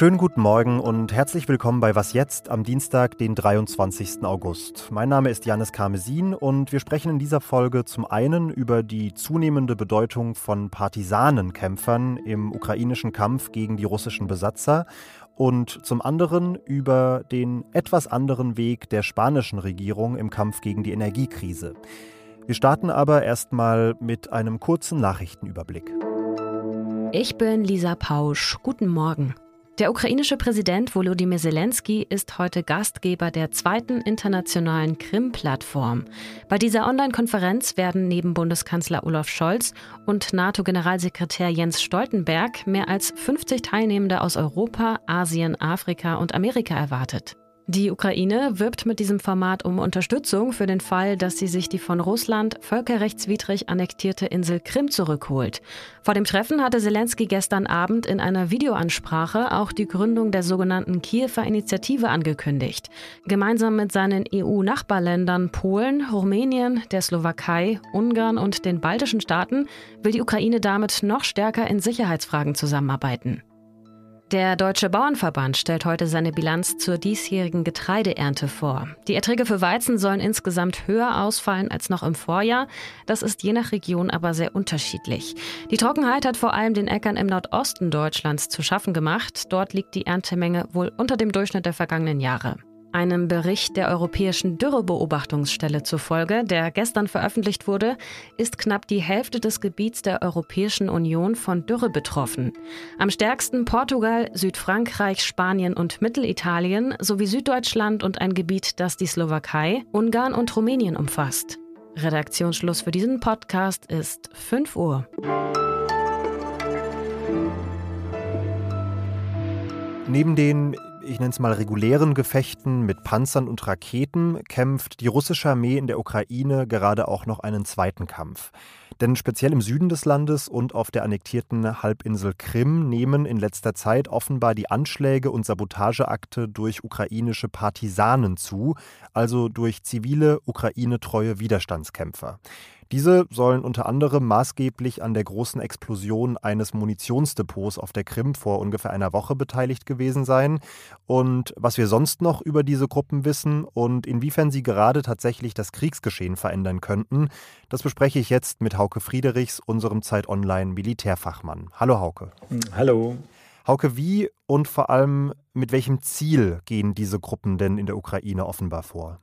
Schönen guten Morgen und herzlich willkommen bei Was jetzt am Dienstag, den 23. August. Mein Name ist Janis Karmesin und wir sprechen in dieser Folge zum einen über die zunehmende Bedeutung von Partisanenkämpfern im ukrainischen Kampf gegen die russischen Besatzer und zum anderen über den etwas anderen Weg der spanischen Regierung im Kampf gegen die Energiekrise. Wir starten aber erstmal mit einem kurzen Nachrichtenüberblick. Ich bin Lisa Pausch. Guten Morgen. Der ukrainische Präsident Volodymyr Zelensky ist heute Gastgeber der zweiten internationalen Krim-Plattform. Bei dieser Online-Konferenz werden neben Bundeskanzler Olaf Scholz und NATO-Generalsekretär Jens Stoltenberg mehr als 50 Teilnehmende aus Europa, Asien, Afrika und Amerika erwartet. Die Ukraine wirbt mit diesem Format um Unterstützung für den Fall, dass sie sich die von Russland völkerrechtswidrig annektierte Insel Krim zurückholt. Vor dem Treffen hatte Zelensky gestern Abend in einer Videoansprache auch die Gründung der sogenannten Kiewer Initiative angekündigt. Gemeinsam mit seinen EU-Nachbarländern Polen, Rumänien, der Slowakei, Ungarn und den baltischen Staaten will die Ukraine damit noch stärker in Sicherheitsfragen zusammenarbeiten. Der Deutsche Bauernverband stellt heute seine Bilanz zur diesjährigen Getreideernte vor. Die Erträge für Weizen sollen insgesamt höher ausfallen als noch im Vorjahr. Das ist je nach Region aber sehr unterschiedlich. Die Trockenheit hat vor allem den Äckern im Nordosten Deutschlands zu schaffen gemacht. Dort liegt die Erntemenge wohl unter dem Durchschnitt der vergangenen Jahre. Einem Bericht der Europäischen Dürrebeobachtungsstelle zufolge, der gestern veröffentlicht wurde, ist knapp die Hälfte des Gebiets der Europäischen Union von Dürre betroffen. Am stärksten Portugal, Südfrankreich, Spanien und Mittelitalien sowie Süddeutschland und ein Gebiet, das die Slowakei, Ungarn und Rumänien umfasst. Redaktionsschluss für diesen Podcast ist 5 Uhr. Neben den ich nenne es mal regulären Gefechten mit Panzern und Raketen kämpft die russische Armee in der Ukraine gerade auch noch einen zweiten Kampf. Denn speziell im Süden des Landes und auf der annektierten Halbinsel Krim nehmen in letzter Zeit offenbar die Anschläge und Sabotageakte durch ukrainische Partisanen zu, also durch zivile ukrainetreue Widerstandskämpfer. Diese sollen unter anderem maßgeblich an der großen Explosion eines Munitionsdepots auf der Krim vor ungefähr einer Woche beteiligt gewesen sein. Und was wir sonst noch über diese Gruppen wissen und inwiefern sie gerade tatsächlich das Kriegsgeschehen verändern könnten, das bespreche ich jetzt mit Hauke Friedrichs, unserem Zeit Online Militärfachmann. Hallo Hauke. Hallo. Hauke, wie und vor allem mit welchem Ziel gehen diese Gruppen denn in der Ukraine offenbar vor?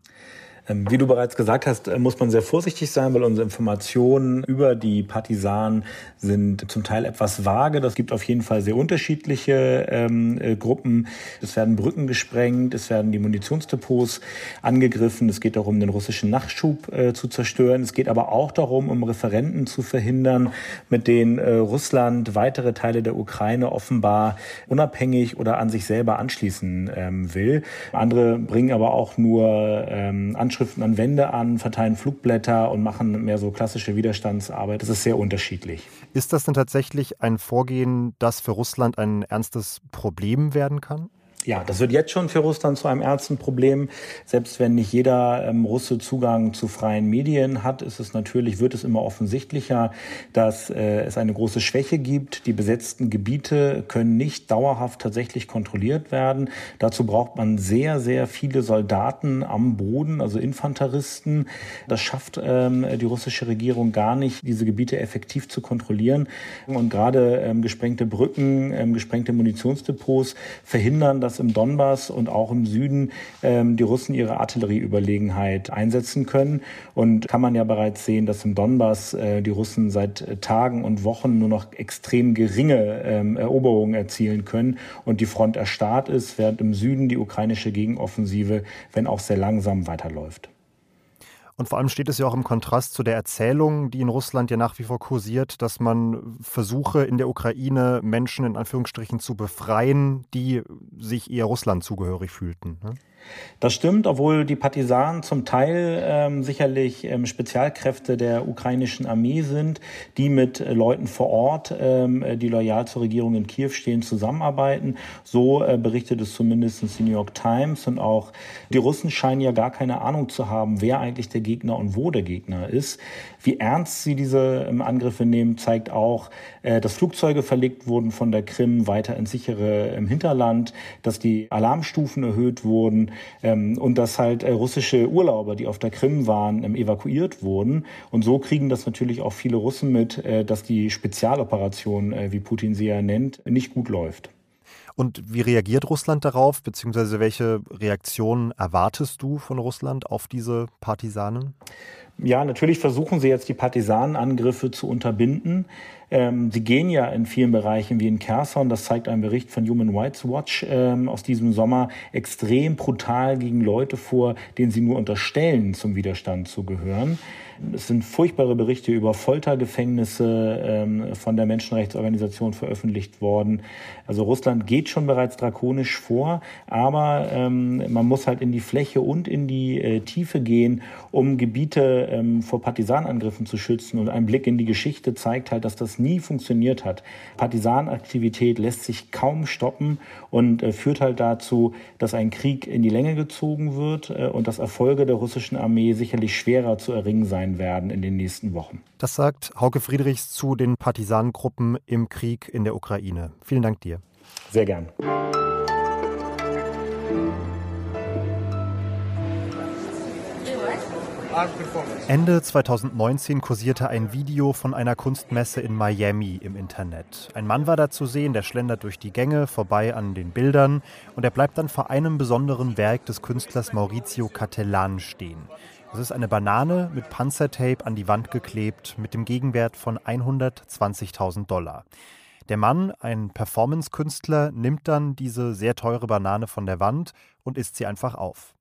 Ähm, wie du bereits gesagt hast, äh, muss man sehr vorsichtig sein, weil unsere Informationen über die Partisanen sind zum Teil etwas vage. Das gibt auf jeden Fall sehr unterschiedliche ähm, äh, Gruppen. Es werden Brücken gesprengt, es werden die Munitionsdepots angegriffen. Es geht darum, den russischen Nachschub äh, zu zerstören. Es geht aber auch darum, um Referenten zu verhindern, mit denen äh, Russland weitere Teile der Ukraine offenbar unabhängig oder an sich selber anschließen ähm, will. Andere bringen aber auch nur ähm, Anschriften an Wände an, verteilen Flugblätter und machen mehr so klassische Widerstandsarbeit. Das ist sehr unterschiedlich. Ist das denn tatsächlich ein Vorgehen, das für Russland ein ernstes Problem werden kann? Ja, das wird jetzt schon für Russland zu einem ernsten Problem. Selbst wenn nicht jeder ähm, Russe Zugang zu freien Medien hat, ist es natürlich, wird es immer offensichtlicher, dass äh, es eine große Schwäche gibt. Die besetzten Gebiete können nicht dauerhaft tatsächlich kontrolliert werden. Dazu braucht man sehr, sehr viele Soldaten am Boden, also Infanteristen. Das schafft ähm, die russische Regierung gar nicht, diese Gebiete effektiv zu kontrollieren. Und gerade ähm, gesprengte Brücken, ähm, gesprengte Munitionsdepots verhindern, dass im Donbass und auch im Süden ähm, die Russen ihre Artillerieüberlegenheit einsetzen können. Und kann man ja bereits sehen, dass im Donbass äh, die Russen seit äh, Tagen und Wochen nur noch extrem geringe ähm, Eroberungen erzielen können und die Front erstarrt ist, während im Süden die ukrainische Gegenoffensive, wenn auch sehr langsam, weiterläuft. Und vor allem steht es ja auch im Kontrast zu der Erzählung, die in Russland ja nach wie vor kursiert, dass man versuche, in der Ukraine Menschen in Anführungsstrichen zu befreien, die sich eher Russland zugehörig fühlten. Ne? Das stimmt, obwohl die Partisanen zum Teil ähm, sicherlich ähm, Spezialkräfte der ukrainischen Armee sind, die mit äh, Leuten vor Ort, ähm, die loyal zur Regierung in Kiew stehen, zusammenarbeiten. So äh, berichtet es zumindest die New York Times. Und auch die Russen scheinen ja gar keine Ahnung zu haben, wer eigentlich der Gegner und wo der Gegner ist. Wie ernst sie diese ähm, Angriffe nehmen, zeigt auch, äh, dass Flugzeuge verlegt wurden von der Krim weiter ins sichere im Hinterland, dass die Alarmstufen erhöht wurden ähm, und dass halt äh, russische Urlauber, die auf der Krim waren, ähm, evakuiert wurden. Und so kriegen das natürlich auch viele Russen mit, äh, dass die Spezialoperation, wie Putin sie ja nennt, nicht gut läuft. Und wie reagiert Russland darauf, beziehungsweise welche Reaktionen erwartest du von Russland auf diese Partisanen? Ja, natürlich versuchen sie jetzt die Partisanenangriffe zu unterbinden. Ähm, sie gehen ja in vielen Bereichen wie in Kherson, das zeigt ein Bericht von Human Rights Watch ähm, aus diesem Sommer, extrem brutal gegen Leute vor, denen sie nur unterstellen, zum Widerstand zu gehören. Es sind furchtbare Berichte über Foltergefängnisse ähm, von der Menschenrechtsorganisation veröffentlicht worden. Also Russland geht schon bereits drakonisch vor, aber ähm, man muss halt in die Fläche und in die äh, Tiefe gehen, um Gebiete ähm, vor Partisanangriffen zu schützen. Und ein Blick in die Geschichte zeigt halt, dass das nie funktioniert hat. Partisanaktivität lässt sich kaum stoppen und äh, führt halt dazu, dass ein Krieg in die Länge gezogen wird äh, und dass Erfolge der russischen Armee sicherlich schwerer zu erringen sein sein werden in den nächsten Wochen. Das sagt Hauke Friedrichs zu den Partisanengruppen im Krieg in der Ukraine. Vielen Dank dir. Sehr gern. Ende 2019 kursierte ein Video von einer Kunstmesse in Miami im Internet. Ein Mann war da zu sehen, der schlendert durch die Gänge vorbei an den Bildern und er bleibt dann vor einem besonderen Werk des Künstlers Maurizio Cattelan stehen. Das ist eine Banane mit Panzertape an die Wand geklebt mit dem Gegenwert von 120.000 Dollar. Der Mann, ein Performance-Künstler, nimmt dann diese sehr teure Banane von der Wand und isst sie einfach auf.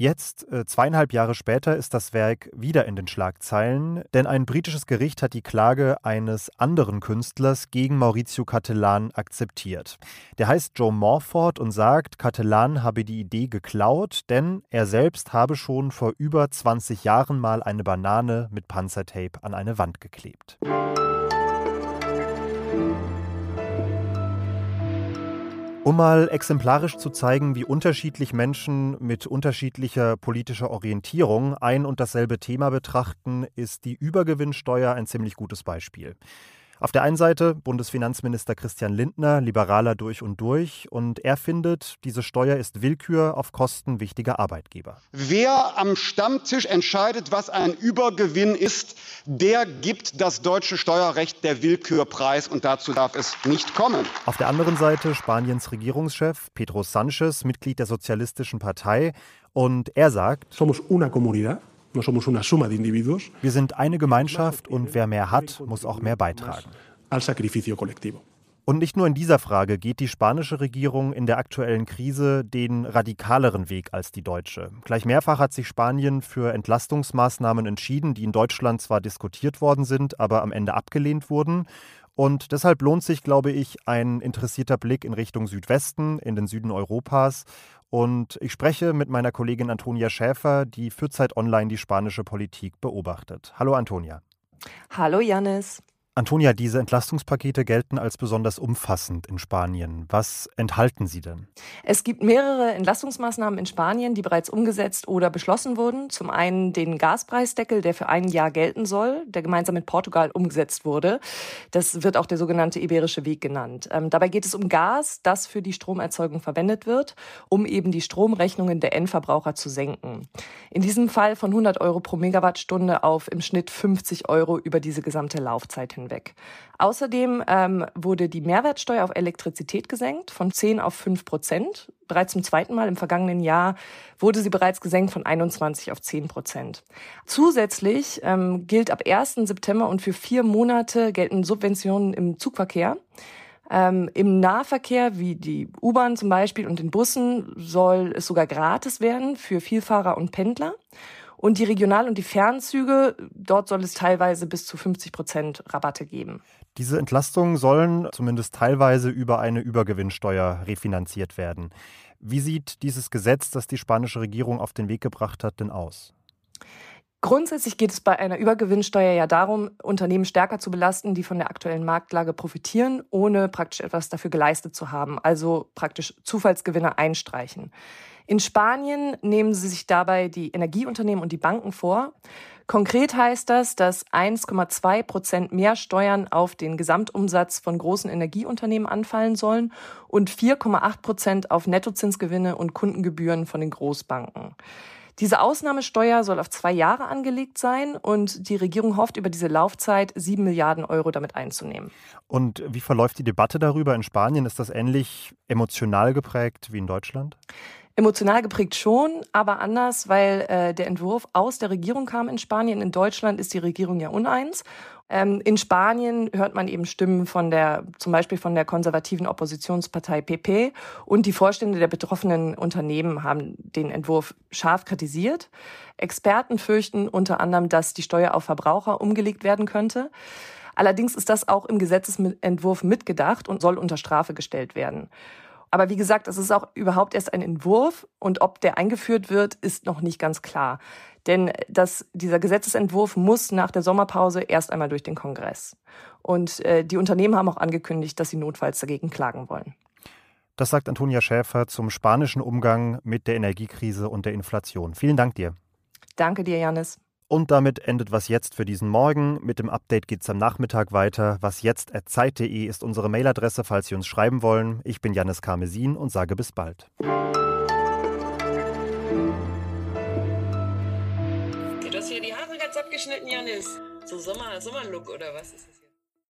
Jetzt, äh, zweieinhalb Jahre später, ist das Werk wieder in den Schlagzeilen, denn ein britisches Gericht hat die Klage eines anderen Künstlers gegen Maurizio Cattelan akzeptiert. Der heißt Joe Morford und sagt, Cattelan habe die Idee geklaut, denn er selbst habe schon vor über 20 Jahren mal eine Banane mit Panzertape an eine Wand geklebt. Um mal exemplarisch zu zeigen, wie unterschiedlich Menschen mit unterschiedlicher politischer Orientierung ein und dasselbe Thema betrachten, ist die Übergewinnsteuer ein ziemlich gutes Beispiel. Auf der einen Seite Bundesfinanzminister Christian Lindner, Liberaler durch und durch, und er findet, diese Steuer ist Willkür auf Kosten wichtiger Arbeitgeber. Wer am Stammtisch entscheidet, was ein Übergewinn ist, der gibt das deutsche Steuerrecht der Willkür preis und dazu darf es nicht kommen. Auf der anderen Seite Spaniens Regierungschef Pedro Sánchez, Mitglied der Sozialistischen Partei, und er sagt: Somos una comunidad wir sind eine Gemeinschaft und wer mehr hat, muss auch mehr beitragen. Und nicht nur in dieser Frage geht die spanische Regierung in der aktuellen Krise den radikaleren Weg als die deutsche. Gleich mehrfach hat sich Spanien für Entlastungsmaßnahmen entschieden, die in Deutschland zwar diskutiert worden sind, aber am Ende abgelehnt wurden. Und deshalb lohnt sich, glaube ich, ein interessierter Blick in Richtung Südwesten, in den Süden Europas und ich spreche mit meiner Kollegin Antonia Schäfer, die für Zeit Online die spanische Politik beobachtet. Hallo Antonia. Hallo Janis. Antonia, diese Entlastungspakete gelten als besonders umfassend in Spanien. Was enthalten sie denn? Es gibt mehrere Entlastungsmaßnahmen in Spanien, die bereits umgesetzt oder beschlossen wurden. Zum einen den Gaspreisdeckel, der für ein Jahr gelten soll, der gemeinsam mit Portugal umgesetzt wurde. Das wird auch der sogenannte Iberische Weg genannt. Ähm, dabei geht es um Gas, das für die Stromerzeugung verwendet wird, um eben die Stromrechnungen der Endverbraucher zu senken. In diesem Fall von 100 Euro pro Megawattstunde auf im Schnitt 50 Euro über diese gesamte Laufzeit hinweg. Außerdem ähm, wurde die Mehrwertsteuer auf Elektrizität gesenkt von 10 auf 5 Prozent. Bereits zum zweiten Mal im vergangenen Jahr wurde sie bereits gesenkt von 21 auf 10 Prozent. Zusätzlich ähm, gilt ab 1. September und für vier Monate gelten Subventionen im Zugverkehr. Ähm, Im Nahverkehr, wie die U-Bahn zum Beispiel und den Bussen, soll es sogar gratis werden für Vielfahrer und Pendler. Und die Regional- und die Fernzüge, dort soll es teilweise bis zu 50 Prozent Rabatte geben. Diese Entlastungen sollen zumindest teilweise über eine Übergewinnsteuer refinanziert werden. Wie sieht dieses Gesetz, das die spanische Regierung auf den Weg gebracht hat, denn aus? Grundsätzlich geht es bei einer Übergewinnsteuer ja darum, Unternehmen stärker zu belasten, die von der aktuellen Marktlage profitieren, ohne praktisch etwas dafür geleistet zu haben, also praktisch Zufallsgewinne einstreichen. In Spanien nehmen sie sich dabei die Energieunternehmen und die Banken vor. Konkret heißt das, dass 1,2 Prozent mehr Steuern auf den Gesamtumsatz von großen Energieunternehmen anfallen sollen und 4,8 Prozent auf Nettozinsgewinne und Kundengebühren von den Großbanken. Diese Ausnahmesteuer soll auf zwei Jahre angelegt sein und die Regierung hofft, über diese Laufzeit sieben Milliarden Euro damit einzunehmen. Und wie verläuft die Debatte darüber in Spanien? Ist das ähnlich emotional geprägt wie in Deutschland? Emotional geprägt schon, aber anders, weil äh, der Entwurf aus der Regierung kam in Spanien. In Deutschland ist die Regierung ja uneins. Ähm, in Spanien hört man eben Stimmen von der, zum Beispiel von der konservativen Oppositionspartei PP und die Vorstände der betroffenen Unternehmen haben den Entwurf scharf kritisiert. Experten fürchten unter anderem, dass die Steuer auf Verbraucher umgelegt werden könnte. Allerdings ist das auch im Gesetzesentwurf mitgedacht und soll unter Strafe gestellt werden. Aber wie gesagt, es ist auch überhaupt erst ein Entwurf und ob der eingeführt wird, ist noch nicht ganz klar. Denn das, dieser Gesetzesentwurf muss nach der Sommerpause erst einmal durch den Kongress. Und äh, die Unternehmen haben auch angekündigt, dass sie notfalls dagegen klagen wollen. Das sagt Antonia Schäfer zum spanischen Umgang mit der Energiekrise und der Inflation. Vielen Dank dir. Danke dir, Janis. Und damit endet was jetzt für diesen Morgen. Mit dem Update geht es am Nachmittag weiter. Was jetzt zeit.de ist unsere Mailadresse, falls Sie uns schreiben wollen. Ich bin Janis Karmesin und sage bis bald. Du hast hier die Haare ganz abgeschnitten, Janis. So Sommer, Sommerlook oder was ist das?